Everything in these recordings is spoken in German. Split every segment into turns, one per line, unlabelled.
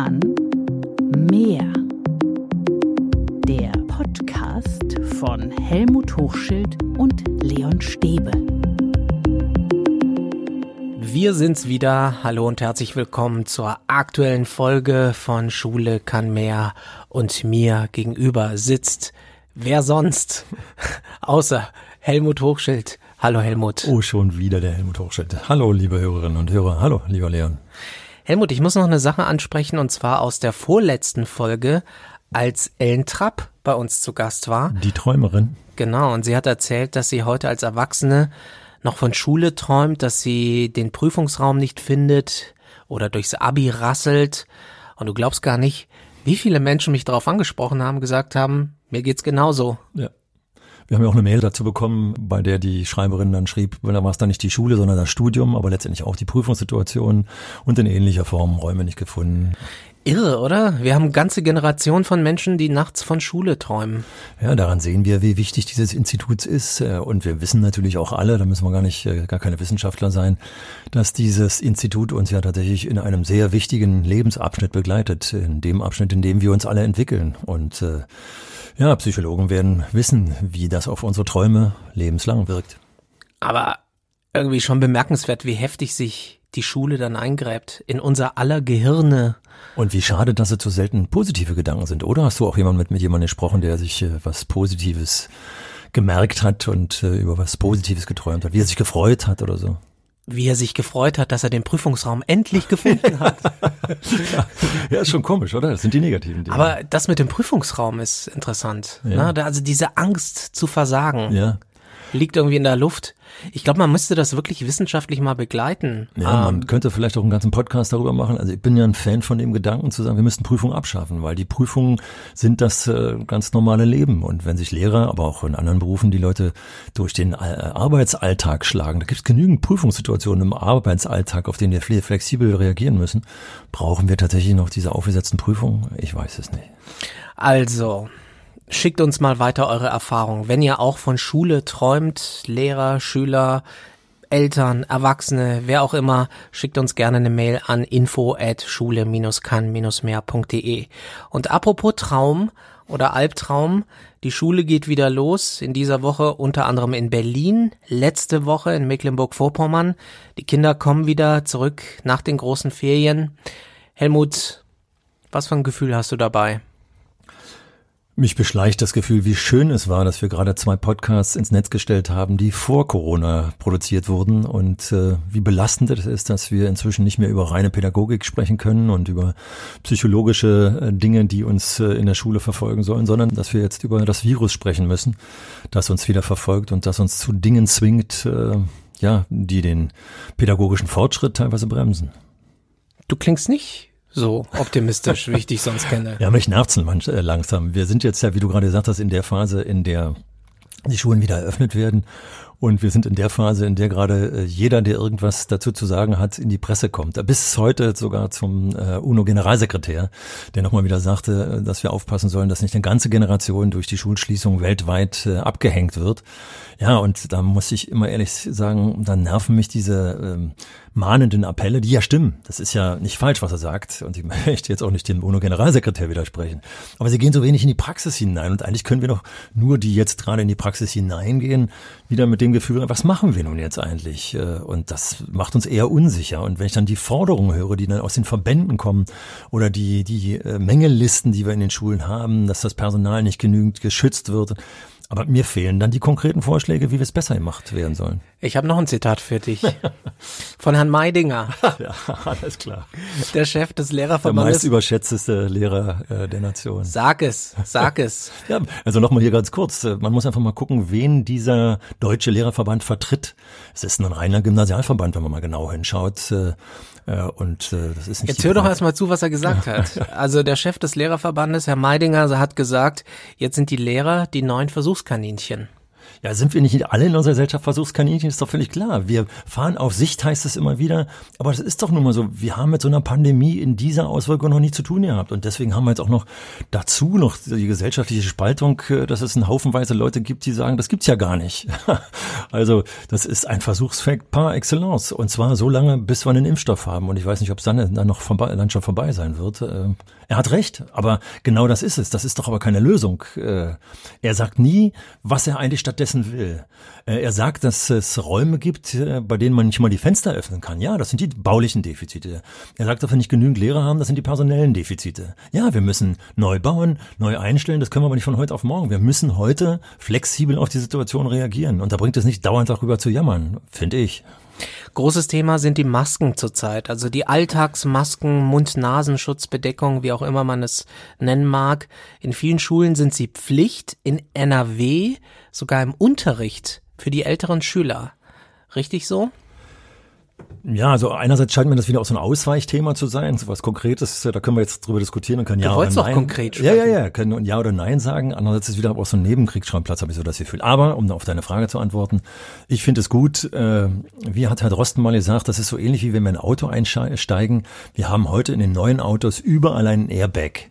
Kahn Mehr. Der Podcast von Helmut Hochschild und Leon Stäbe.
Wir sind's wieder. Hallo und herzlich willkommen zur aktuellen Folge von Schule kann mehr und mir gegenüber sitzt wer sonst außer Helmut Hochschild. Hallo Helmut.
Oh, schon wieder der Helmut Hochschild. Hallo, liebe Hörerinnen und Hörer. Hallo, lieber Leon.
Helmut, ich muss noch eine Sache ansprechen und zwar aus der vorletzten Folge, als Ellen Trapp bei uns zu Gast war.
Die Träumerin.
Genau, und sie hat erzählt, dass sie heute als Erwachsene noch von Schule träumt, dass sie den Prüfungsraum nicht findet oder durchs Abi rasselt. Und du glaubst gar nicht, wie viele Menschen mich darauf angesprochen haben, gesagt haben, mir geht's genauso.
Ja. Wir haben ja auch eine Mail dazu bekommen, bei der die Schreiberin dann schrieb, da war es dann nicht die Schule, sondern das Studium, aber letztendlich auch die Prüfungssituation und in ähnlicher Form Räume nicht gefunden.
Irre, oder? Wir haben ganze Generation von Menschen, die nachts von Schule träumen.
Ja, daran sehen wir, wie wichtig dieses Institut ist. Äh, und wir wissen natürlich auch alle, da müssen wir gar nicht, äh, gar keine Wissenschaftler sein, dass dieses Institut uns ja tatsächlich in einem sehr wichtigen Lebensabschnitt begleitet. In dem Abschnitt, in dem wir uns alle entwickeln. Und äh, ja, Psychologen werden wissen, wie das auf unsere Träume lebenslang wirkt.
Aber irgendwie schon bemerkenswert, wie heftig sich die Schule dann eingräbt in unser aller Gehirne.
Und wie schade, dass es so selten positive Gedanken sind, oder? Hast du auch jemand mit, mit jemandem gesprochen, der sich äh, was Positives gemerkt hat und äh, über was Positives geträumt hat, wie er sich gefreut hat oder so?
Wie er sich gefreut hat, dass er den Prüfungsraum endlich gefunden hat.
ja, ist schon komisch, oder? Das sind die negativen Dinge.
Aber das mit dem Prüfungsraum ist interessant. Ja. Ne? Also diese Angst zu versagen. Ja liegt irgendwie in der Luft. Ich glaube, man müsste das wirklich wissenschaftlich mal begleiten.
Ja, ähm, man könnte vielleicht auch einen ganzen Podcast darüber machen. Also ich bin ja ein Fan von dem Gedanken zu sagen, wir müssten Prüfungen abschaffen, weil die Prüfungen sind das äh, ganz normale Leben. Und wenn sich Lehrer, aber auch in anderen Berufen die Leute durch den äh, Arbeitsalltag schlagen, da gibt es genügend Prüfungssituationen im Arbeitsalltag, auf denen wir flexibel reagieren müssen. Brauchen wir tatsächlich noch diese aufgesetzten Prüfungen? Ich weiß es nicht.
Also, Schickt uns mal weiter eure Erfahrungen. Wenn ihr auch von Schule träumt, Lehrer, Schüler, Eltern, Erwachsene, wer auch immer, schickt uns gerne eine Mail an info at schule-kann-mehr.de. Und apropos Traum oder Albtraum, die Schule geht wieder los, in dieser Woche unter anderem in Berlin, letzte Woche in Mecklenburg-Vorpommern. Die Kinder kommen wieder zurück nach den großen Ferien. Helmut, was für ein Gefühl hast du dabei?
Mich beschleicht das Gefühl, wie schön es war, dass wir gerade zwei Podcasts ins Netz gestellt haben, die vor Corona produziert wurden und äh, wie belastend es ist, dass wir inzwischen nicht mehr über reine Pädagogik sprechen können und über psychologische äh, Dinge, die uns äh, in der Schule verfolgen sollen, sondern dass wir jetzt über das Virus sprechen müssen, das uns wieder verfolgt und das uns zu Dingen zwingt, äh, ja, die den pädagogischen Fortschritt teilweise bremsen.
Du klingst nicht so optimistisch, wie ich dich sonst kenne.
Ja, mich nervt's äh, langsam. Wir sind jetzt ja, wie du gerade gesagt hast, in der Phase, in der die Schulen wieder eröffnet werden. Und wir sind in der Phase, in der gerade äh, jeder, der irgendwas dazu zu sagen hat, in die Presse kommt. Bis heute sogar zum äh, UNO-Generalsekretär, der nochmal wieder sagte, dass wir aufpassen sollen, dass nicht eine ganze Generation durch die Schulschließung weltweit abgehängt wird. Ja, und da muss ich immer ehrlich sagen, da nerven mich diese ähm, mahnenden Appelle, die ja stimmen. Das ist ja nicht falsch, was er sagt. Und ich möchte jetzt auch nicht dem UNO-Generalsekretär widersprechen. Aber sie gehen so wenig in die Praxis hinein. Und eigentlich können wir doch nur, die jetzt gerade in die Praxis hineingehen, wieder mit dem Gefühl, was machen wir nun jetzt eigentlich? Äh, und das macht uns eher unsicher. Und wenn ich dann die Forderungen höre, die dann aus den Verbänden kommen oder die, die äh, Mängellisten, die wir in den Schulen haben, dass das Personal nicht genügend geschützt wird, aber mir fehlen dann die konkreten Vorschläge, wie wir es besser gemacht werden sollen.
Ich habe noch ein Zitat für dich. Von Herrn Meidinger.
ja, alles klar.
Der Chef des Lehrerverbandes.
Der meist überschätzteste Lehrer äh, der Nation.
Sag es, sag es.
ja, also nochmal hier ganz kurz. Äh, man muss einfach mal gucken, wen dieser deutsche Lehrerverband vertritt. Es ist ein reiner Gymnasialverband, wenn man mal genau hinschaut. Äh, und äh, das ist nicht
Jetzt hör doch erstmal zu, was er gesagt hat. Also der Chef des Lehrerverbandes, Herr Meidinger, hat gesagt, jetzt sind die Lehrer die neuen Versuchskaninchen.
Ja, sind wir nicht alle in unserer Gesellschaft Versuchskaninchen, ist doch völlig klar. Wir fahren auf Sicht, heißt es immer wieder. Aber das ist doch nun mal so. Wir haben mit so einer Pandemie in dieser Auswirkung noch nie zu tun gehabt. Und deswegen haben wir jetzt auch noch dazu noch die gesellschaftliche Spaltung, äh, dass es einen Haufenweise Leute gibt, die sagen, das gibt's ja gar nicht. also, das ist ein Versuchsfakt par excellence. Und zwar so lange, bis wir einen Impfstoff haben. Und ich weiß nicht, ob es dann, dann noch vorbei, dann schon vorbei sein wird. Äh, er hat recht. Aber genau das ist es. Das ist doch aber keine Lösung. Äh, er sagt nie, was er eigentlich stattdessen will. Äh, er sagt, dass es Räume gibt, äh, bei denen man nicht mal die Fenster öffnen kann. Ja, das sind die baulichen Defizite. Er sagt, dass wir nicht genügend Lehrer haben, das sind die personellen Defizite. Ja, wir müssen neu bauen, neu einstellen, das können wir aber nicht von heute auf morgen. Wir müssen heute flexibel auf die Situation reagieren. Und da bringt es nicht dauernd darüber zu jammern, finde ich.
Großes Thema sind die Masken zurzeit, also die Alltagsmasken, Mund-Nasenschutz-Bedeckung, wie auch immer man es nennen mag. In vielen Schulen sind sie Pflicht, in NRW sogar im Unterricht für die älteren Schüler. Richtig so?
Ja, also einerseits scheint mir das wieder auch so ein Ausweichthema zu sein, so was Konkretes, da können wir jetzt drüber diskutieren und können
du
ja
oder
nein.
Auch konkret
sprechen. Ja, ja, ja, können ja oder nein sagen. Andererseits ist es wieder auch so ein Nebenkriegsschauplatz, habe ich so das Gefühl. Aber, um auf deine Frage zu antworten, ich finde es gut, äh, wie hat Herr Drosten mal gesagt, das ist so ähnlich wie wenn wir in ein Auto einsteigen. Wir haben heute in den neuen Autos überall einen Airbag.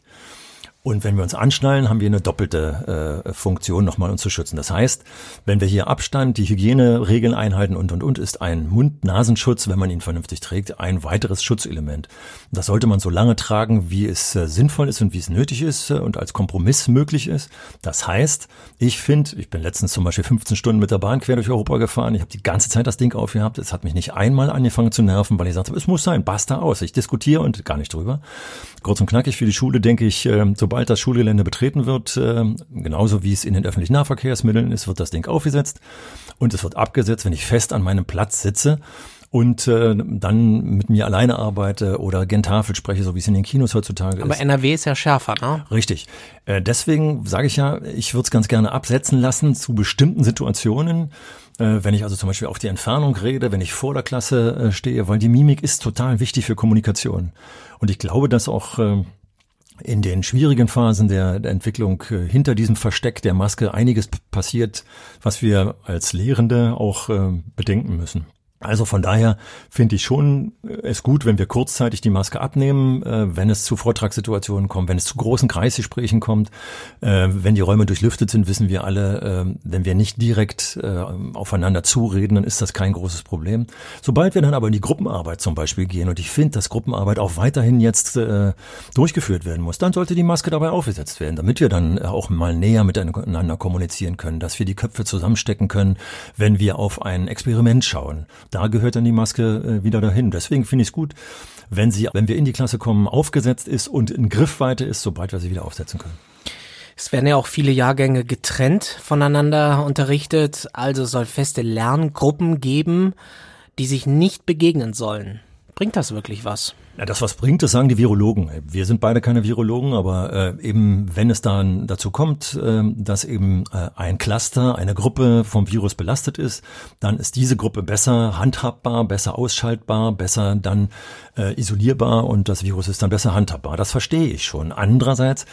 Und wenn wir uns anschnallen, haben wir eine doppelte äh, Funktion, nochmal uns zu schützen. Das heißt, wenn wir hier Abstand, die Hygieneregeln einhalten und und und, ist ein Mund-Nasenschutz, wenn man ihn vernünftig trägt, ein weiteres Schutzelement. Das sollte man so lange tragen, wie es äh, sinnvoll ist und wie es nötig ist äh, und als Kompromiss möglich ist. Das heißt, ich finde, ich bin letztens zum Beispiel 15 Stunden mit der Bahn quer durch Europa gefahren. Ich habe die ganze Zeit das Ding aufgehabt. Es hat mich nicht einmal angefangen zu nerven, weil ich sagte, es muss sein, basta aus. Ich diskutiere und gar nicht drüber. Kurz und knackig für die Schule denke ich, äh, sobald das Schulgelände betreten wird, äh, genauso wie es in den öffentlichen Nahverkehrsmitteln ist, wird das Ding aufgesetzt und es wird abgesetzt, wenn ich fest an meinem Platz sitze und äh, dann mit mir alleine arbeite oder gen Tafel spreche, so wie es in den Kinos heutzutage
Aber
ist.
Aber NRW ist ja schärfer, ne?
Richtig. Äh, deswegen sage ich ja, ich würde es ganz gerne absetzen lassen zu bestimmten Situationen. Äh, wenn ich also zum Beispiel auf die Entfernung rede, wenn ich vor der Klasse äh, stehe, weil die Mimik ist total wichtig für Kommunikation. Und ich glaube, dass auch äh, in den schwierigen Phasen der, der Entwicklung äh, hinter diesem Versteck der Maske einiges passiert, was wir als Lehrende auch äh, bedenken müssen. Also von daher finde ich schon äh, es gut, wenn wir kurzzeitig die Maske abnehmen, äh, wenn es zu Vortragssituationen kommt, wenn es zu großen Kreisgesprächen kommt, äh, wenn die Räume durchlüftet sind, wissen wir alle, äh, wenn wir nicht direkt äh, aufeinander zureden, dann ist das kein großes Problem. Sobald wir dann aber in die Gruppenarbeit zum Beispiel gehen und ich finde, dass Gruppenarbeit auch weiterhin jetzt äh, durchgeführt werden muss, dann sollte die Maske dabei aufgesetzt werden, damit wir dann auch mal näher miteinander kommunizieren können, dass wir die Köpfe zusammenstecken können, wenn wir auf ein Experiment schauen da gehört dann die Maske äh, wieder dahin. Deswegen finde ich es gut, wenn sie, wenn wir in die Klasse kommen, aufgesetzt ist und in Griffweite ist, sobald wir sie wieder aufsetzen können.
Es werden ja auch viele Jahrgänge getrennt voneinander unterrichtet, also soll feste Lerngruppen geben, die sich nicht begegnen sollen. Bringt das wirklich was?
Ja, das was bringt, das sagen die Virologen. Wir sind beide keine Virologen, aber äh, eben wenn es dann dazu kommt, äh, dass eben äh, ein Cluster, eine Gruppe vom Virus belastet ist, dann ist diese Gruppe besser handhabbar, besser ausschaltbar, besser dann äh, isolierbar und das Virus ist dann besser handhabbar. Das verstehe ich schon. Andererseits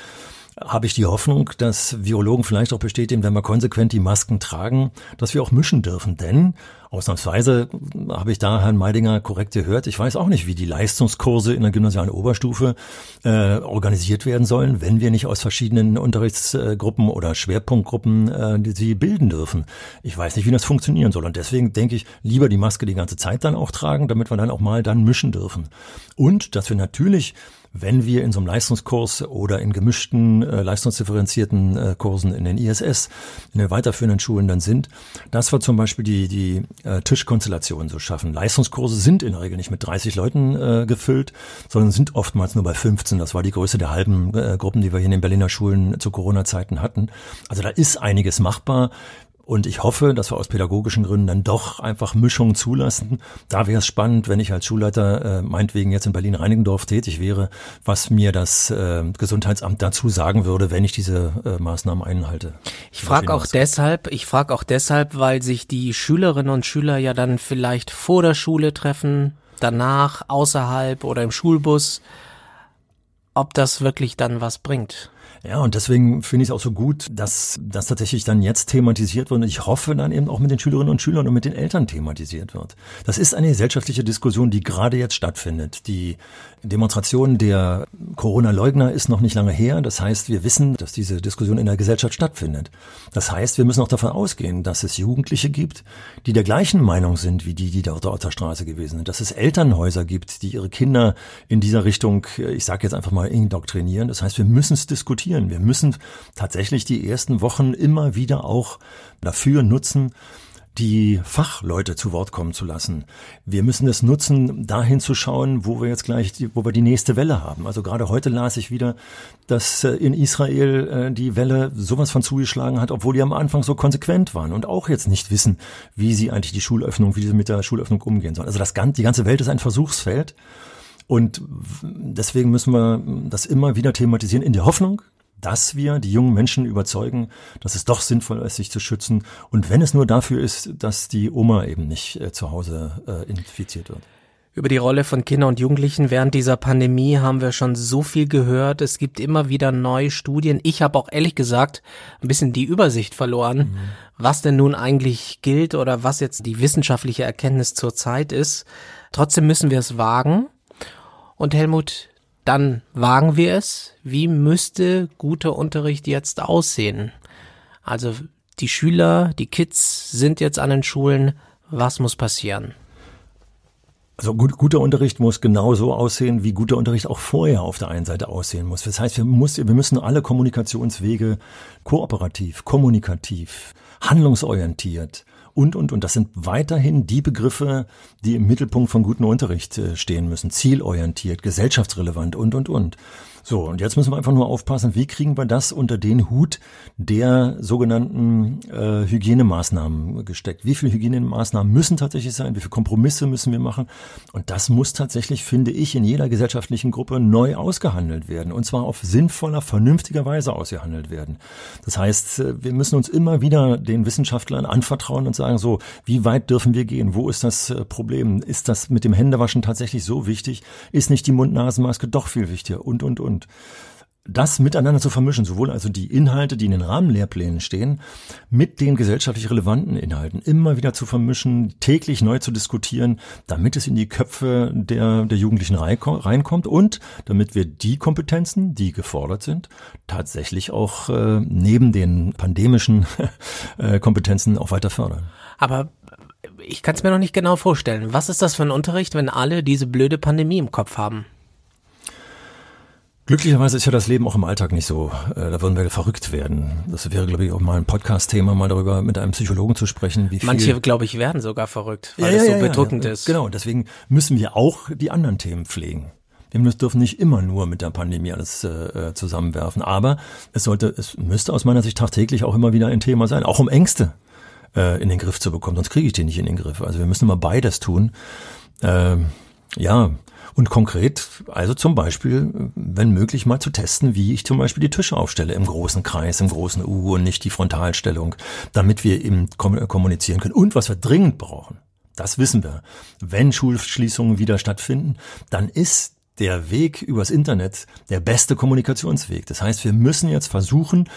habe ich die Hoffnung, dass Virologen vielleicht auch bestätigen, wenn wir konsequent die Masken tragen, dass wir auch mischen dürfen. Denn ausnahmsweise habe ich da Herrn Meidinger korrekt gehört. Ich weiß auch nicht, wie die Leistungskurse in der gymnasialen Oberstufe äh, organisiert werden sollen, wenn wir nicht aus verschiedenen Unterrichtsgruppen oder Schwerpunktgruppen äh, die sie bilden dürfen. Ich weiß nicht, wie das funktionieren soll. Und deswegen denke ich, lieber die Maske die ganze Zeit dann auch tragen, damit wir dann auch mal dann mischen dürfen. Und dass wir natürlich wenn wir in so einem Leistungskurs oder in gemischten, äh, leistungsdifferenzierten äh, Kursen in den ISS, in den weiterführenden Schulen dann sind, dass wir zum Beispiel die, die äh, Tischkonstellationen so schaffen. Leistungskurse sind in der Regel nicht mit 30 Leuten äh, gefüllt, sondern sind oftmals nur bei 15. Das war die Größe der halben äh, Gruppen, die wir hier in den Berliner Schulen zu Corona-Zeiten hatten. Also da ist einiges machbar. Und ich hoffe, dass wir aus pädagogischen Gründen dann doch einfach Mischungen zulassen. Da wäre es spannend, wenn ich als Schulleiter äh, meinetwegen jetzt in Berlin-Reinigendorf tätig wäre, was mir das äh, Gesundheitsamt dazu sagen würde, wenn ich diese äh, Maßnahmen einhalte.
Ich frage auch deshalb, ich frage auch deshalb, weil sich die Schülerinnen und Schüler ja dann vielleicht vor der Schule treffen, danach, außerhalb oder im Schulbus, ob das wirklich dann was bringt.
Ja, und deswegen finde ich es auch so gut, dass das tatsächlich dann jetzt thematisiert wird. Und ich hoffe dann eben auch mit den Schülerinnen und Schülern und mit den Eltern thematisiert wird. Das ist eine gesellschaftliche Diskussion, die gerade jetzt stattfindet. Die Demonstration der Corona-Leugner ist noch nicht lange her. Das heißt, wir wissen, dass diese Diskussion in der Gesellschaft stattfindet. Das heißt, wir müssen auch davon ausgehen, dass es Jugendliche gibt, die der gleichen Meinung sind wie die, die dort auf der Straße gewesen sind. Dass es Elternhäuser gibt, die ihre Kinder in dieser Richtung, ich sage jetzt einfach mal, indoktrinieren. Das heißt, wir müssen es diskutieren. Wir müssen tatsächlich die ersten Wochen immer wieder auch dafür nutzen, die Fachleute zu Wort kommen zu lassen. Wir müssen es nutzen, dahin zu schauen, wo wir jetzt gleich, wo wir die nächste Welle haben. Also gerade heute las ich wieder, dass äh, in Israel äh, die Welle sowas von zugeschlagen hat, obwohl die am Anfang so konsequent waren und auch jetzt nicht wissen, wie sie eigentlich die Schulöffnung, wie sie mit der Schulöffnung umgehen sollen. Also das ganze, die ganze Welt ist ein Versuchsfeld. Und deswegen müssen wir das immer wieder thematisieren in der Hoffnung, dass wir die jungen Menschen überzeugen, dass es doch sinnvoll ist, sich zu schützen. Und wenn es nur dafür ist, dass die Oma eben nicht äh, zu Hause äh, infiziert wird.
Über die Rolle von Kindern und Jugendlichen während dieser Pandemie haben wir schon so viel gehört. Es gibt immer wieder neue Studien. Ich habe auch ehrlich gesagt ein bisschen die Übersicht verloren, mhm. was denn nun eigentlich gilt oder was jetzt die wissenschaftliche Erkenntnis zurzeit ist. Trotzdem müssen wir es wagen. Und Helmut, dann wagen wir es. Wie müsste guter Unterricht jetzt aussehen? Also die Schüler, die Kids sind jetzt an den Schulen. Was muss passieren?
Also gut, guter Unterricht muss genauso aussehen, wie guter Unterricht auch vorher auf der einen Seite aussehen muss. Das heißt, wir, muss, wir müssen alle Kommunikationswege kooperativ, kommunikativ, handlungsorientiert, und, und, und. Das sind weiterhin die Begriffe, die im Mittelpunkt von gutem Unterricht äh, stehen müssen. Zielorientiert, gesellschaftsrelevant und, und, und. So, und jetzt müssen wir einfach nur aufpassen, wie kriegen wir das unter den Hut der sogenannten äh, Hygienemaßnahmen gesteckt. Wie viele Hygienemaßnahmen müssen tatsächlich sein? Wie viele Kompromisse müssen wir machen? Und das muss tatsächlich, finde ich, in jeder gesellschaftlichen Gruppe neu ausgehandelt werden. Und zwar auf sinnvoller, vernünftiger Weise ausgehandelt werden. Das heißt, äh, wir müssen uns immer wieder den Wissenschaftlern anvertrauen und sagen, so, wie weit dürfen wir gehen? Wo ist das äh, Problem? Ist das mit dem Händewaschen tatsächlich so wichtig? Ist nicht die Mund-Nasen-Maske doch viel wichtiger? Und, und, und und das miteinander zu vermischen, sowohl also die Inhalte, die in den Rahmenlehrplänen stehen, mit den gesellschaftlich relevanten Inhalten immer wieder zu vermischen, täglich neu zu diskutieren, damit es in die Köpfe der, der Jugendlichen reinkommt und damit wir die Kompetenzen, die gefordert sind, tatsächlich auch äh, neben den pandemischen äh, Kompetenzen auch weiter fördern.
Aber ich kann es mir noch nicht genau vorstellen. Was ist das für ein Unterricht, wenn alle diese blöde Pandemie im Kopf haben?
Glücklicherweise ist ja das Leben auch im Alltag nicht so. Äh, da würden wir verrückt werden. Das wäre, glaube ich, auch mal ein Podcast-Thema, mal darüber mit einem Psychologen zu sprechen. Wie viel
Manche, glaube ich, werden sogar verrückt, weil ja, es ja, so ja, bedrückend ist.
Genau, deswegen müssen wir auch die anderen Themen pflegen. Wir dürfen nicht immer nur mit der Pandemie alles äh, äh, zusammenwerfen. Aber es sollte, es müsste aus meiner Sicht tagtäglich auch immer wieder ein Thema sein, auch um Ängste äh, in den Griff zu bekommen. Sonst kriege ich die nicht in den Griff. Also wir müssen immer beides tun. Äh, ja, und konkret, also zum Beispiel, wenn möglich, mal zu testen, wie ich zum Beispiel die Tische aufstelle im großen Kreis, im großen U und nicht die Frontalstellung, damit wir eben kommunizieren können. Und was wir dringend brauchen, das wissen wir. Wenn Schulschließungen wieder stattfinden, dann ist der Weg übers Internet der beste Kommunikationsweg. Das heißt, wir müssen jetzt versuchen,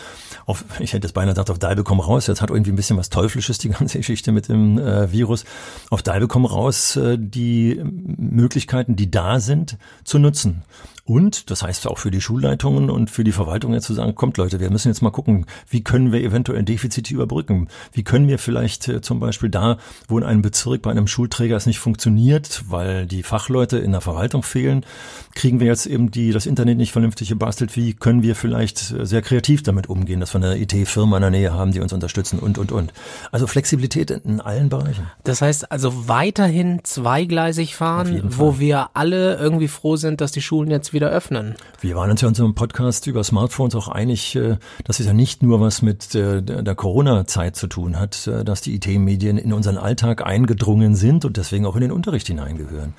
auf, ich hätte es beinahe gesagt, auf Dalbe komm raus, jetzt hat irgendwie ein bisschen was Teuflisches die ganze Geschichte mit dem äh, Virus, auf Dalbe komm raus, äh, die Möglichkeiten, die da sind, zu nutzen. Und das heißt auch für die Schulleitungen und für die Verwaltung jetzt zu sagen, kommt Leute, wir müssen jetzt mal gucken, wie können wir eventuell Defizite überbrücken? Wie können wir vielleicht äh, zum Beispiel da, wo in einem Bezirk bei einem Schulträger es nicht funktioniert, weil die Fachleute in der Verwaltung fehlen, kriegen wir jetzt eben die, das Internet nicht vernünftig gebastelt. Wie können wir vielleicht äh, sehr kreativ damit umgehen, dass wir eine IT-Firma in der Nähe haben, die uns unterstützen und, und, und. Also Flexibilität in allen Bereichen.
Das heißt also weiterhin zweigleisig fahren, wo wir alle irgendwie froh sind, dass die Schulen jetzt wieder wieder öffnen.
Wir waren uns ja in unserem Podcast über Smartphones auch einig, äh, dass es ja nicht nur was mit der Corona-Zeit zu tun hat, äh, dass die IT-Medien in unseren Alltag eingedrungen sind und deswegen auch in den Unterricht hineingehören.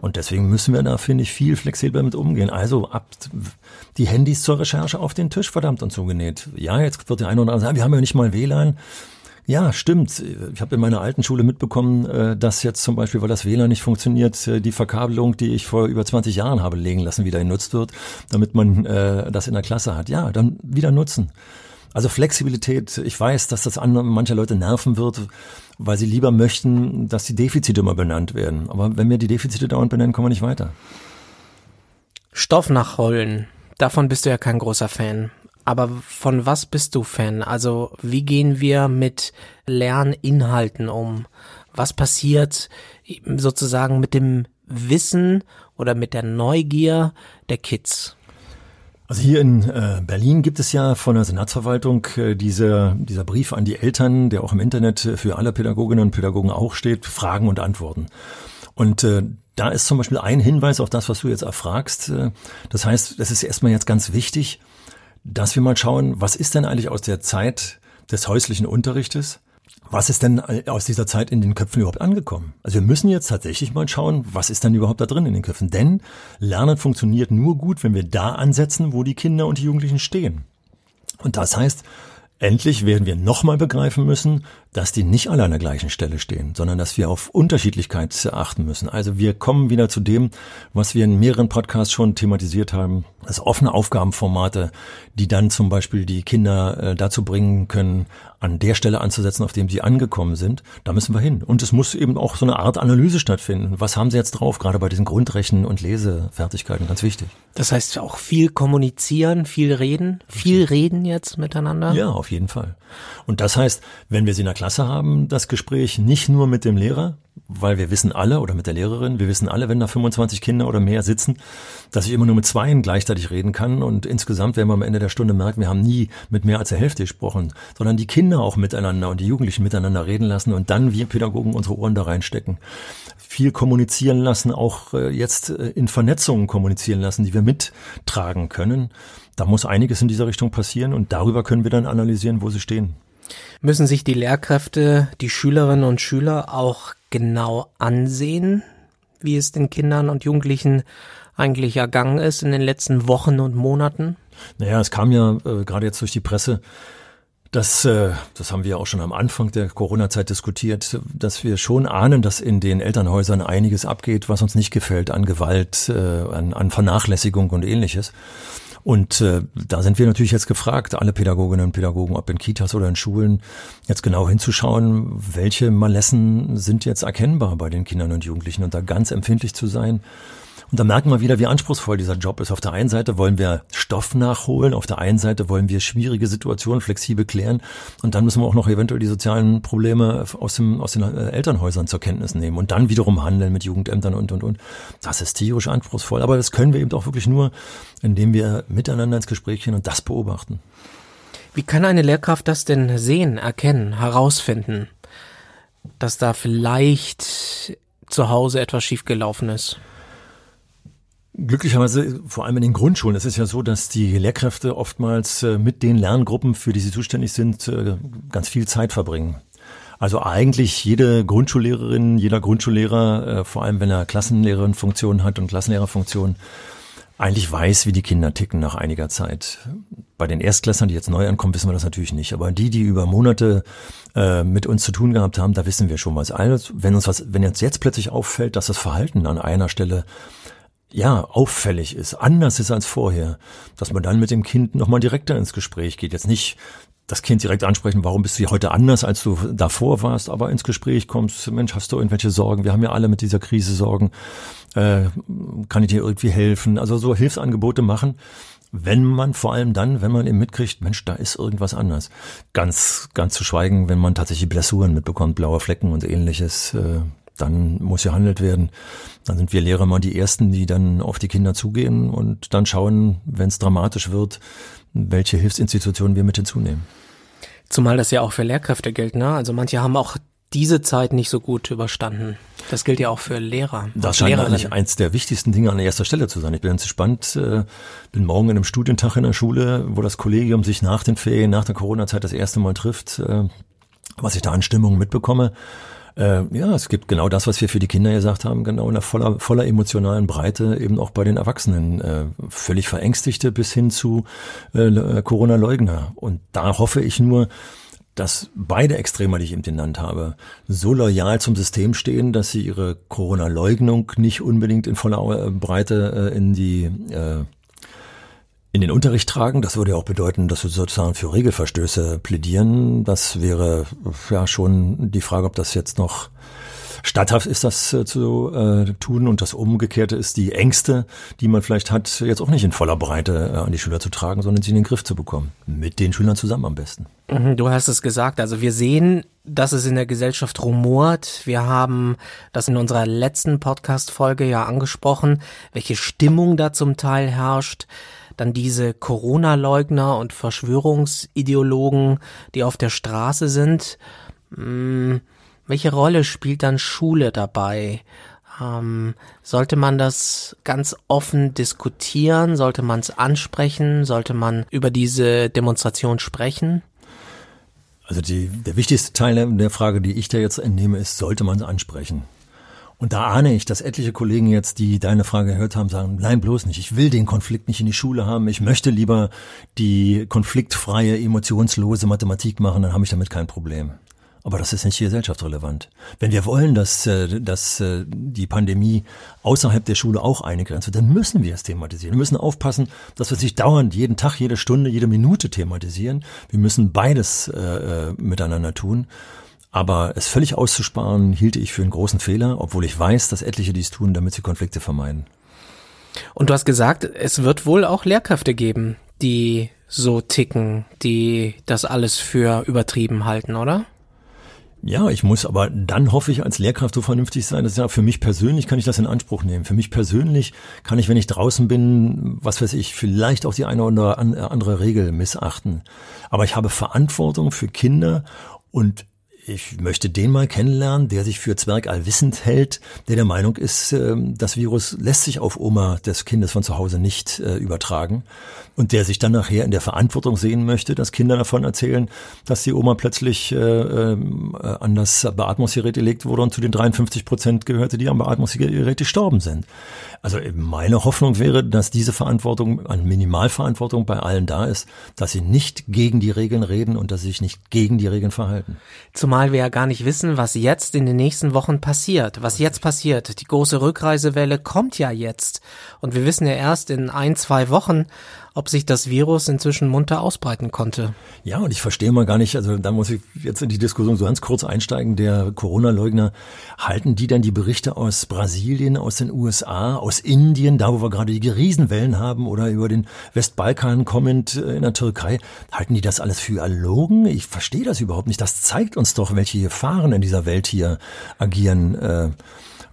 Und deswegen müssen wir da, finde ich, viel flexibler mit umgehen. Also ab die Handys zur Recherche auf den Tisch verdammt und zugenäht. Ja, jetzt wird der eine oder andere sagen, wir haben ja nicht mal WLAN. Ja, stimmt. Ich habe in meiner alten Schule mitbekommen, äh, dass jetzt zum Beispiel, weil das WLAN nicht funktioniert, äh, die Verkabelung, die ich vor über 20 Jahren habe legen lassen, wieder genutzt wird, damit man äh, das in der Klasse hat. Ja, dann wieder nutzen. Also Flexibilität, ich weiß, dass das andere manche Leute nerven wird, weil sie lieber möchten, dass die Defizite immer benannt werden. Aber wenn wir die Defizite dauernd benennen, kommen wir nicht weiter.
Stoff nachholen, davon bist du ja kein großer Fan. Aber von was bist du Fan? Also wie gehen wir mit Lerninhalten um? Was passiert sozusagen mit dem Wissen oder mit der Neugier der Kids?
Also hier in äh, Berlin gibt es ja von der Senatsverwaltung äh, diese, dieser Brief an die Eltern, der auch im Internet für alle Pädagoginnen und Pädagogen auch steht, Fragen und Antworten. Und äh, da ist zum Beispiel ein Hinweis auf das, was du jetzt erfragst. Das heißt, das ist erstmal jetzt ganz wichtig, dass wir mal schauen, was ist denn eigentlich aus der Zeit des häuslichen Unterrichtes was ist denn aus dieser Zeit in den Köpfen überhaupt angekommen? Also wir müssen jetzt tatsächlich mal schauen, was ist denn überhaupt da drin in den Köpfen? Denn Lernen funktioniert nur gut, wenn wir da ansetzen, wo die Kinder und die Jugendlichen stehen. Und das heißt, Endlich werden wir nochmal begreifen müssen, dass die nicht alle an der gleichen Stelle stehen, sondern dass wir auf Unterschiedlichkeit achten müssen. Also wir kommen wieder zu dem, was wir in mehreren Podcasts schon thematisiert haben, das offene Aufgabenformate, die dann zum Beispiel die Kinder äh, dazu bringen können, an der Stelle anzusetzen, auf dem sie angekommen sind. Da müssen wir hin. Und es muss eben auch so eine Art Analyse stattfinden. Was haben sie jetzt drauf, gerade bei diesen Grundrechten und Lesefertigkeiten, ganz wichtig.
Das heißt auch viel kommunizieren, viel reden, viel reden jetzt miteinander?
Ja, auf jeden Fall. Und das heißt, wenn wir sie in der Klasse haben, das Gespräch nicht nur mit dem Lehrer, weil wir wissen alle oder mit der Lehrerin, wir wissen alle, wenn da 25 Kinder oder mehr sitzen, dass ich immer nur mit zweien gleichzeitig reden kann und insgesamt werden wir am Ende der Stunde merken, wir haben nie mit mehr als der Hälfte gesprochen, sondern die Kinder auch miteinander und die Jugendlichen miteinander reden lassen und dann wir Pädagogen unsere Ohren da reinstecken. Viel kommunizieren lassen, auch äh, jetzt äh, in Vernetzungen kommunizieren lassen, die wir mittragen können. Da muss einiges in dieser Richtung passieren und darüber können wir dann analysieren, wo sie stehen.
Müssen sich die Lehrkräfte, die Schülerinnen und Schüler auch genau ansehen, wie es den Kindern und Jugendlichen eigentlich ergangen ist in den letzten Wochen und Monaten?
Naja, es kam ja äh, gerade jetzt durch die Presse, dass, äh, das haben wir auch schon am Anfang der Corona-Zeit diskutiert, dass wir schon ahnen, dass in den Elternhäusern einiges abgeht, was uns nicht gefällt an Gewalt, äh, an, an Vernachlässigung und ähnliches. Und äh, da sind wir natürlich jetzt gefragt, alle Pädagoginnen und Pädagogen, ob in Kitas oder in Schulen, jetzt genau hinzuschauen, welche Malessen sind jetzt erkennbar bei den Kindern und Jugendlichen und da ganz empfindlich zu sein und da merken wir wieder, wie anspruchsvoll dieser Job ist. Auf der einen Seite wollen wir Stoff nachholen, auf der einen Seite wollen wir schwierige Situationen flexibel klären und dann müssen wir auch noch eventuell die sozialen Probleme aus, dem, aus den äh, Elternhäusern zur Kenntnis nehmen und dann wiederum handeln mit Jugendämtern und, und, und. Das ist tierisch anspruchsvoll, aber das können wir eben auch wirklich nur, indem wir miteinander ins Gespräch gehen und das beobachten.
Wie kann eine Lehrkraft das denn sehen, erkennen, herausfinden, dass da vielleicht zu Hause etwas schiefgelaufen ist?
Glücklicherweise, vor allem in den Grundschulen, es ist ja so, dass die Lehrkräfte oftmals äh, mit den Lerngruppen, für die sie zuständig sind, äh, ganz viel Zeit verbringen. Also eigentlich jede Grundschullehrerin, jeder Grundschullehrer, äh, vor allem wenn er Klassenlehrerin-Funktion hat und Klassenlehrerfunktion, eigentlich weiß, wie die Kinder ticken nach einiger Zeit. Bei den Erstklässern, die jetzt neu ankommen, wissen wir das natürlich nicht. Aber die, die über Monate mit uns zu tun gehabt haben, da wissen wir schon was. Also, wenn uns was, wenn uns jetzt plötzlich auffällt, dass das Verhalten an einer Stelle ja, auffällig ist, anders ist als vorher, dass man dann mit dem Kind nochmal direkter ins Gespräch geht. Jetzt nicht das Kind direkt ansprechen, warum bist du heute anders, als du davor warst, aber ins Gespräch kommst, Mensch, hast du irgendwelche Sorgen? Wir haben ja alle mit dieser Krise Sorgen. Äh, kann ich dir irgendwie helfen? Also so Hilfsangebote machen, wenn man vor allem dann, wenn man eben mitkriegt, Mensch, da ist irgendwas anders. Ganz, ganz zu schweigen, wenn man tatsächlich Blessuren mitbekommt, blaue Flecken und ähnliches. Äh, dann muss gehandelt werden. Dann sind wir Lehrer mal die Ersten, die dann auf die Kinder zugehen und dann schauen, wenn es dramatisch wird, welche Hilfsinstitutionen wir mit hinzunehmen.
Zumal das ja auch für Lehrkräfte gilt, ne? Also manche haben auch diese Zeit nicht so gut überstanden. Das gilt ja auch für Lehrer.
Das scheint eigentlich eins der wichtigsten Dinge an erster Stelle zu sein. Ich bin ganz gespannt, äh, bin morgen in einem Studientag in der Schule, wo das Kollegium sich nach den Ferien, nach der Corona-Zeit das erste Mal trifft, äh, was ich da an Stimmung mitbekomme. Äh, ja, es gibt genau das, was wir für die Kinder gesagt haben, genau in der voller, voller emotionalen Breite, eben auch bei den Erwachsenen. Äh, völlig Verängstigte bis hin zu äh, Corona-Leugner. Und da hoffe ich nur, dass beide Extreme, die ich eben genannt habe, so loyal zum System stehen, dass sie ihre Corona-Leugnung nicht unbedingt in voller Breite äh, in die äh, in den Unterricht tragen. Das würde ja auch bedeuten, dass wir sozusagen für Regelverstöße plädieren. Das wäre ja schon die Frage, ob das jetzt noch statthaft ist, das äh, zu äh, tun. Und das Umgekehrte ist die Ängste, die man vielleicht hat, jetzt auch nicht in voller Breite äh, an die Schüler zu tragen, sondern sie in den Griff zu bekommen. Mit den Schülern zusammen am besten.
Mhm, du hast es gesagt. Also wir sehen, dass es in der Gesellschaft rumort. Wir haben das in unserer letzten Podcast-Folge ja angesprochen, welche Stimmung da zum Teil herrscht dann diese Corona-Leugner und Verschwörungsideologen, die auf der Straße sind. Hm, welche Rolle spielt dann Schule dabei? Ähm, sollte man das ganz offen diskutieren? Sollte man es ansprechen? Sollte man über diese Demonstration sprechen?
Also die, der wichtigste Teil der Frage, die ich da jetzt entnehme, ist, sollte man es ansprechen? Und da ahne ich, dass etliche Kollegen jetzt, die deine Frage gehört haben, sagen, nein, bloß nicht. Ich will den Konflikt nicht in die Schule haben. Ich möchte lieber die konfliktfreie, emotionslose Mathematik machen, dann habe ich damit kein Problem. Aber das ist nicht gesellschaftsrelevant. Wenn wir wollen, dass, äh, dass äh, die Pandemie außerhalb der Schule auch eingegrenzt wird, dann müssen wir es thematisieren. Wir müssen aufpassen, dass wir es nicht dauernd jeden Tag, jede Stunde, jede Minute thematisieren. Wir müssen beides äh, äh miteinander tun. Aber es völlig auszusparen, hielte ich für einen großen Fehler, obwohl ich weiß, dass etliche dies tun, damit sie Konflikte vermeiden.
Und du hast gesagt, es wird wohl auch Lehrkräfte geben, die so ticken, die das alles für übertrieben halten, oder?
Ja, ich muss aber dann hoffe ich als Lehrkraft so vernünftig sein, dass ja für mich persönlich kann ich das in Anspruch nehmen. Für mich persönlich kann ich, wenn ich draußen bin, was weiß ich, vielleicht auch die eine oder andere Regel missachten. Aber ich habe Verantwortung für Kinder und ich möchte den mal kennenlernen, der sich für Zwerg allwissend hält, der der Meinung ist, ähm, das Virus lässt sich auf Oma des Kindes von zu Hause nicht äh, übertragen und der sich dann nachher in der Verantwortung sehen möchte, dass Kinder davon erzählen, dass die Oma plötzlich äh, äh, an das Beatmungsgerät gelegt wurde und zu den 53 Prozent gehörte, die am Beatmungsgerät gestorben sind. Also meine Hoffnung wäre, dass diese Verantwortung an Minimalverantwortung bei allen da ist, dass sie nicht gegen die Regeln reden und dass sie sich nicht gegen die Regeln verhalten.
Zumal wir ja gar nicht wissen, was jetzt in den nächsten Wochen passiert. Was jetzt passiert. Die große Rückreisewelle kommt ja jetzt. Und wir wissen ja erst in ein, zwei Wochen, ob sich das Virus inzwischen munter ausbreiten konnte.
Ja, und ich verstehe mal gar nicht, also da muss ich jetzt in die Diskussion so ganz kurz einsteigen, der Corona-Leugner, halten die dann die Berichte aus Brasilien, aus den USA, aus Indien, da wo wir gerade die Riesenwellen haben oder über den Westbalkan kommend äh, in der Türkei, halten die das alles für erlogen? Ich verstehe das überhaupt nicht. Das zeigt uns doch, welche Gefahren in dieser Welt hier agieren.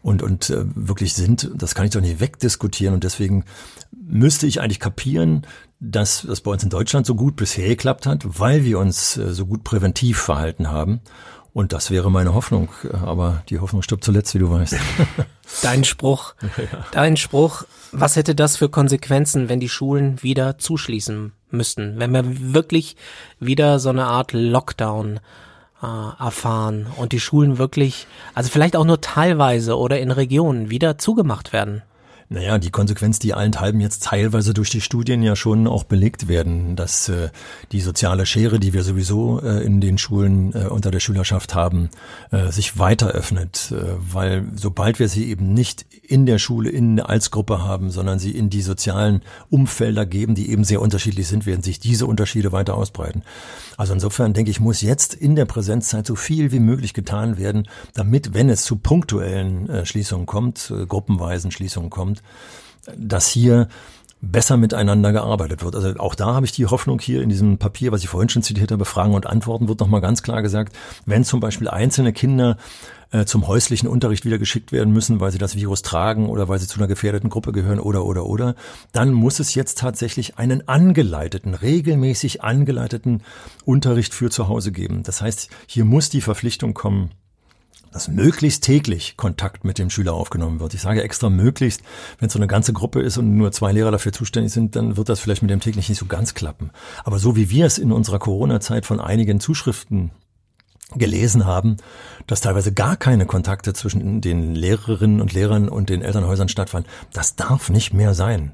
Und, und äh, wirklich sind, das kann ich doch nicht wegdiskutieren. Und deswegen müsste ich eigentlich kapieren, dass das bei uns in Deutschland so gut bisher geklappt hat, weil wir uns äh, so gut präventiv verhalten haben. Und das wäre meine Hoffnung. Aber die Hoffnung stirbt zuletzt, wie du weißt.
Dein Spruch, ja. dein Spruch. Was hätte das für Konsequenzen, wenn die Schulen wieder zuschließen müssten? Wenn wir wirklich wieder so eine Art Lockdown äh, erfahren und die Schulen wirklich, also vielleicht auch nur teilweise oder in Regionen wieder zugemacht werden?
Naja, die Konsequenz, die allenthalben jetzt teilweise durch die Studien ja schon auch belegt werden, dass äh, die soziale Schere, die wir sowieso äh, in den Schulen äh, unter der Schülerschaft haben, äh, sich weiter öffnet, äh, weil sobald wir sie eben nicht in der Schule in als Gruppe haben, sondern sie in die sozialen Umfelder geben, die eben sehr unterschiedlich sind, werden sich diese Unterschiede weiter ausbreiten. Also insofern denke ich, muss jetzt in der Präsenzzeit so viel wie möglich getan werden, damit, wenn es zu punktuellen äh, Schließungen kommt, äh, gruppenweisen Schließungen kommt, dass hier besser miteinander gearbeitet wird. Also auch da habe ich die Hoffnung hier in diesem Papier, was ich vorhin schon zitiert habe, Fragen und Antworten, wird nochmal ganz klar gesagt, wenn zum Beispiel einzelne Kinder äh, zum häuslichen Unterricht wieder geschickt werden müssen, weil sie das Virus tragen oder weil sie zu einer gefährdeten Gruppe gehören oder oder oder, dann muss es jetzt tatsächlich einen angeleiteten, regelmäßig angeleiteten Unterricht für zu Hause geben. Das heißt, hier muss die Verpflichtung kommen, dass möglichst täglich Kontakt mit dem Schüler aufgenommen wird. Ich sage extra möglichst, wenn es so eine ganze Gruppe ist und nur zwei Lehrer dafür zuständig sind, dann wird das vielleicht mit dem täglich nicht so ganz klappen. Aber so wie wir es in unserer Corona-Zeit von einigen Zuschriften gelesen haben, dass teilweise gar keine Kontakte zwischen den Lehrerinnen und Lehrern und den Elternhäusern stattfanden, das darf nicht mehr sein.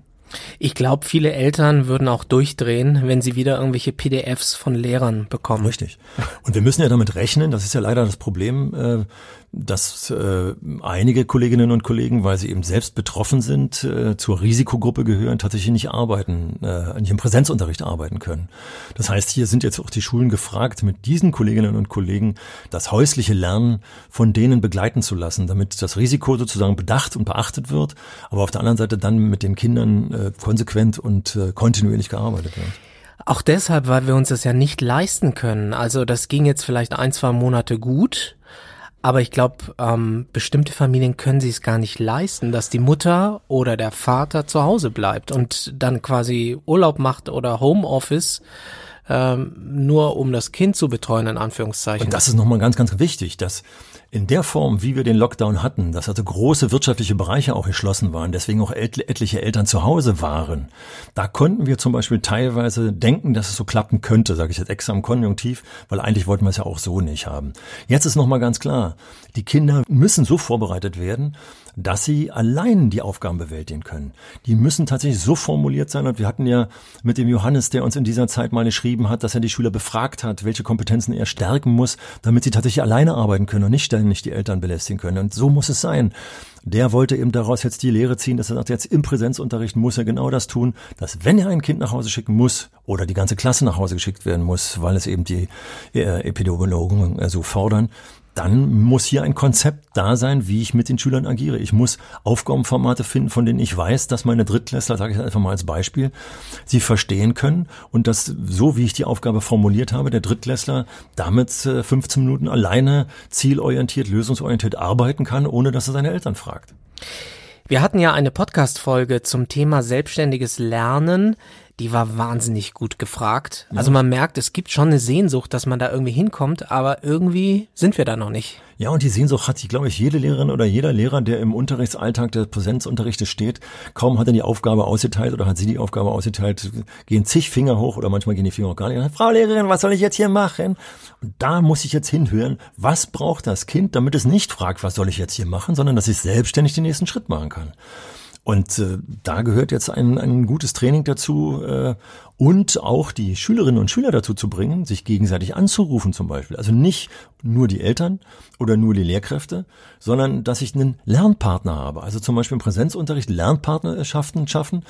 Ich glaube, viele Eltern würden auch durchdrehen, wenn sie wieder irgendwelche PDFs von Lehrern bekommen.
Richtig. Und wir müssen ja damit rechnen, das ist ja leider das Problem, äh, dass äh, einige Kolleginnen und Kollegen, weil sie eben selbst betroffen sind, äh, zur Risikogruppe gehören, tatsächlich nicht arbeiten, äh, nicht im Präsenzunterricht arbeiten können. Das heißt, hier sind jetzt auch die Schulen gefragt, mit diesen Kolleginnen und Kollegen das häusliche Lernen von denen begleiten zu lassen, damit das Risiko sozusagen bedacht und beachtet wird, aber auf der anderen Seite dann mit den Kindern äh, konsequent und äh, kontinuierlich gearbeitet wird.
Auch deshalb, weil wir uns das ja nicht leisten können. Also das ging jetzt vielleicht ein, zwei Monate gut, aber ich glaube, ähm, bestimmte Familien können sich es gar nicht leisten, dass die Mutter oder der Vater zu Hause bleibt und dann quasi Urlaub macht oder Homeoffice ähm, nur um das Kind zu betreuen, in Anführungszeichen.
Und das ist nochmal ganz, ganz wichtig, dass in der Form, wie wir den Lockdown hatten, dass also große wirtschaftliche Bereiche auch geschlossen waren, deswegen auch etliche Eltern zu Hause waren, da konnten wir zum Beispiel teilweise denken, dass es so klappen könnte, sage ich jetzt extra im Konjunktiv, weil eigentlich wollten wir es ja auch so nicht haben. Jetzt ist nochmal ganz klar, die Kinder müssen so vorbereitet werden, dass sie allein die Aufgaben bewältigen können. Die müssen tatsächlich so formuliert sein. Und wir hatten ja mit dem Johannes, der uns in dieser Zeit mal geschrieben hat, dass er die Schüler befragt hat, welche Kompetenzen er stärken muss, damit sie tatsächlich alleine arbeiten können und nicht ständig die Eltern belästigen können. Und so muss es sein. Der wollte eben daraus jetzt die Lehre ziehen, dass er sagt, jetzt im Präsenzunterricht muss er genau das tun, dass wenn er ein Kind nach Hause schicken muss oder die ganze Klasse nach Hause geschickt werden muss, weil es eben die äh, Epidemiologen äh, so fordern, dann muss hier ein Konzept da sein, wie ich mit den Schülern agiere. Ich muss Aufgabenformate finden, von denen ich weiß, dass meine Drittklässler, sage ich einfach mal als Beispiel, sie verstehen können und dass so wie ich die Aufgabe formuliert habe, der Drittklässler damit 15 äh, Minuten alleine zielorientiert, lösungsorientiert arbeiten kann, ohne dass er seine Eltern fragt.
Wir hatten ja eine Podcast-Folge zum Thema selbstständiges Lernen die war wahnsinnig gut gefragt. Ja. Also man merkt, es gibt schon eine Sehnsucht, dass man da irgendwie hinkommt, aber irgendwie sind wir da noch nicht.
Ja, und die Sehnsucht hat, glaube ich, jede Lehrerin oder jeder Lehrer, der im Unterrichtsalltag des Präsenzunterrichtes steht. Kaum hat er die Aufgabe ausgeteilt oder hat sie die Aufgabe ausgeteilt, gehen zig Finger hoch oder manchmal gehen die Finger auch gar nicht. Frau Lehrerin, was soll ich jetzt hier machen? Und da muss ich jetzt hinhören, was braucht das Kind, damit es nicht fragt, was soll ich jetzt hier machen, sondern dass ich selbstständig den nächsten Schritt machen kann. Und äh, da gehört jetzt ein, ein gutes Training dazu äh, und auch die Schülerinnen und Schüler dazu zu bringen, sich gegenseitig anzurufen zum Beispiel. Also nicht nur die Eltern oder nur die Lehrkräfte, sondern dass ich einen Lernpartner habe. Also zum Beispiel im Präsenzunterricht Lernpartnerschaften schaffen,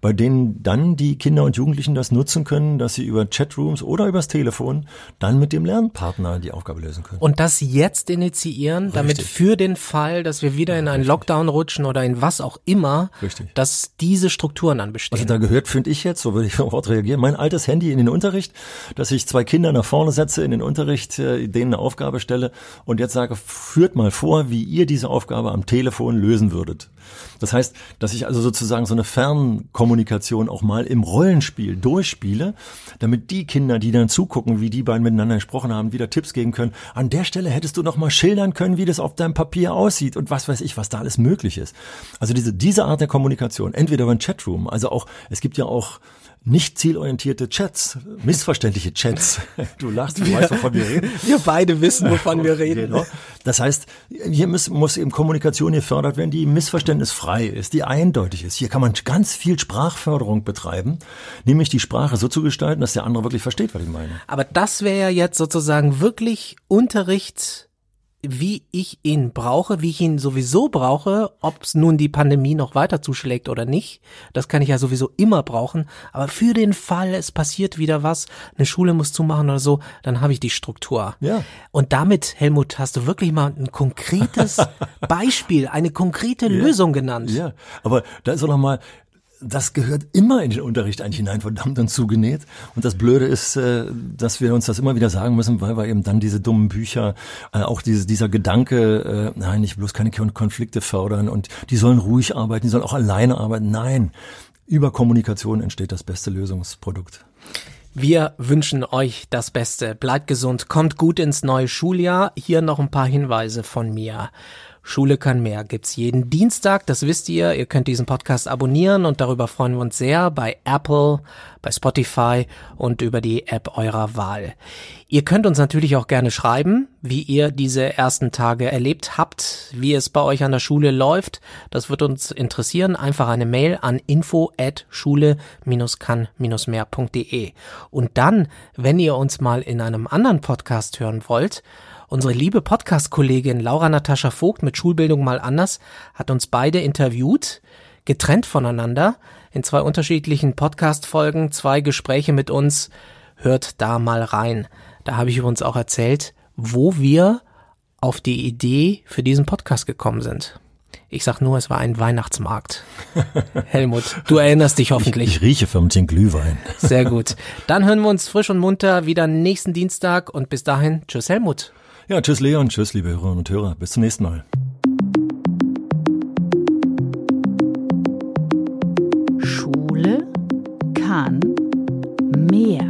bei denen dann die Kinder und Jugendlichen das nutzen können, dass sie über Chatrooms oder übers Telefon dann mit dem Lernpartner die Aufgabe lösen können.
Und das jetzt initiieren, Richtig. damit für den Fall, dass wir wieder in einen. Lockdown rutschen oder in was auch immer, Richtig. dass diese Strukturen dann bestehen.
Also da gehört, finde ich jetzt, so würde ich auch reagieren. Mein altes Handy in den Unterricht, dass ich zwei Kinder nach vorne setze in den Unterricht, äh, denen eine Aufgabe stelle und jetzt sage, führt mal vor, wie ihr diese Aufgabe am Telefon lösen würdet. Das heißt, dass ich also sozusagen so eine Fernkommunikation auch mal im Rollenspiel durchspiele, damit die Kinder, die dann zugucken, wie die beiden miteinander gesprochen haben, wieder Tipps geben können. An der Stelle hättest du noch mal schildern können, wie das auf deinem Papier aussieht und was weiß ich, was da alles möglich ist. Also diese, diese Art der Kommunikation, entweder über ein Chatroom, also auch, es gibt ja auch nicht zielorientierte Chats, missverständliche Chats.
Du lachst, du weißt, wovon wir reden. Wir beide wissen, wovon wir reden. Genau.
Das heißt, hier muss, muss eben Kommunikation gefördert werden, die missverständnisfrei ist, die eindeutig ist. Hier kann man ganz viel Sprachförderung betreiben, nämlich die Sprache so zu gestalten, dass der andere wirklich versteht, was ich meine.
Aber das wäre ja jetzt sozusagen wirklich Unterricht wie ich ihn brauche, wie ich ihn sowieso brauche, ob es nun die Pandemie noch weiter zuschlägt oder nicht, das kann ich ja sowieso immer brauchen. Aber für den Fall, es passiert wieder was, eine Schule muss zumachen oder so, dann habe ich die Struktur. Ja. Und damit, Helmut, hast du wirklich mal ein konkretes Beispiel, eine konkrete ja. Lösung genannt.
Ja, aber da ist auch noch mal das gehört immer in den Unterricht eigentlich hinein, verdammt und zugenäht. Und das Blöde ist, äh, dass wir uns das immer wieder sagen müssen, weil wir eben dann diese dummen Bücher, äh, auch diese, dieser Gedanke, äh, nein, nicht bloß keine Konflikte fördern und die sollen ruhig arbeiten, die sollen auch alleine arbeiten. Nein, über Kommunikation entsteht das beste Lösungsprodukt.
Wir wünschen euch das Beste. Bleibt gesund, kommt gut ins neue Schuljahr. Hier noch ein paar Hinweise von mir. Schule kann mehr gibt's jeden Dienstag, das wisst ihr. Ihr könnt diesen Podcast abonnieren und darüber freuen wir uns sehr bei Apple, bei Spotify und über die App eurer Wahl. Ihr könnt uns natürlich auch gerne schreiben, wie ihr diese ersten Tage erlebt habt, wie es bei euch an der Schule läuft. Das wird uns interessieren. Einfach eine Mail an info at schule-kann-mehr.de. Und dann, wenn ihr uns mal in einem anderen Podcast hören wollt, Unsere liebe Podcast-Kollegin Laura Natascha Vogt mit Schulbildung mal anders hat uns beide interviewt, getrennt voneinander, in zwei unterschiedlichen Podcast-Folgen, zwei Gespräche mit uns. Hört da mal rein. Da habe ich übrigens auch erzählt, wo wir auf die Idee für diesen Podcast gekommen sind. Ich sag nur, es war ein Weihnachtsmarkt. Helmut, du erinnerst dich hoffentlich.
Ich, ich rieche förmlich Glühwein.
Sehr gut. Dann hören wir uns frisch und munter wieder nächsten Dienstag und bis dahin, tschüss Helmut.
Ja, tschüss Leon, tschüss liebe Hörerinnen und Hörer. Bis zum nächsten Mal.
Schule kann mehr.